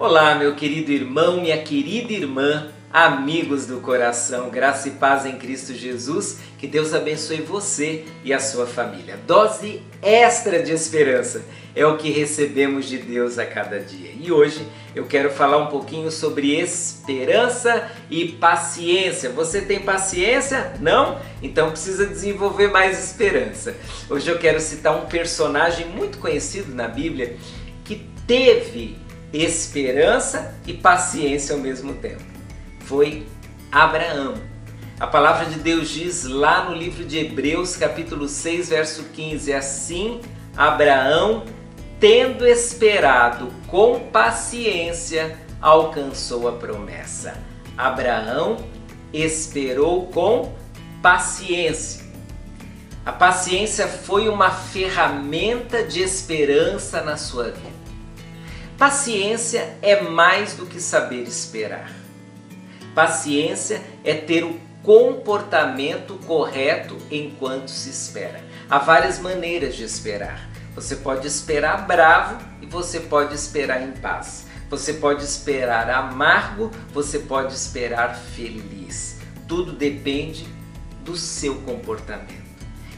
Olá, meu querido irmão, minha querida irmã, amigos do coração, graça e paz em Cristo Jesus, que Deus abençoe você e a sua família. Dose extra de esperança é o que recebemos de Deus a cada dia. E hoje eu quero falar um pouquinho sobre esperança e paciência. Você tem paciência? Não? Então precisa desenvolver mais esperança. Hoje eu quero citar um personagem muito conhecido na Bíblia que teve esperança e paciência ao mesmo tempo. Foi Abraão. A palavra de Deus diz lá no livro de Hebreus, capítulo 6, verso 15: Assim Abraão, tendo esperado com paciência, alcançou a promessa. Abraão esperou com paciência. A paciência foi uma ferramenta de esperança na sua vida. Paciência é mais do que saber esperar. Paciência é ter o comportamento correto enquanto se espera. Há várias maneiras de esperar. Você pode esperar bravo e você pode esperar em paz. Você pode esperar amargo, você pode esperar feliz. Tudo depende do seu comportamento.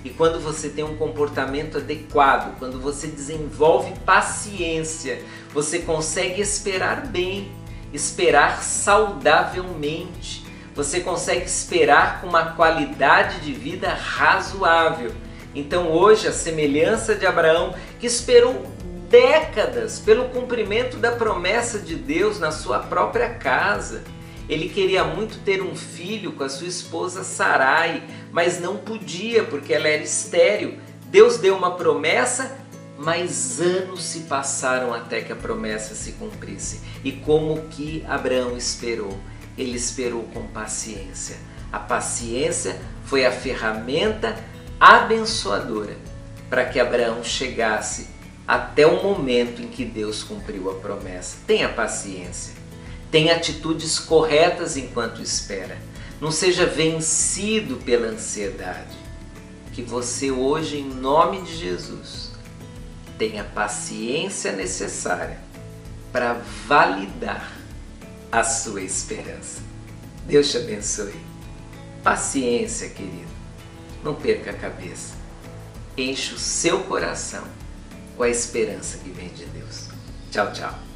E quando você tem um comportamento adequado, quando você desenvolve paciência, você consegue esperar bem, esperar saudavelmente. Você consegue esperar com uma qualidade de vida razoável. Então, hoje, a semelhança de Abraão, que esperou décadas pelo cumprimento da promessa de Deus na sua própria casa, ele queria muito ter um filho com a sua esposa Sarai, mas não podia porque ela era estéril. Deus deu uma promessa, mas anos se passaram até que a promessa se cumprisse. E como que Abraão esperou? Ele esperou com paciência. A paciência foi a ferramenta abençoadora para que Abraão chegasse até o momento em que Deus cumpriu a promessa. Tenha paciência. Tenha atitudes corretas enquanto espera. Não seja vencido pela ansiedade. Que você hoje, em nome de Jesus, tenha a paciência necessária para validar a sua esperança. Deus te abençoe. Paciência, querido. Não perca a cabeça. Enche o seu coração com a esperança que vem de Deus. Tchau, tchau.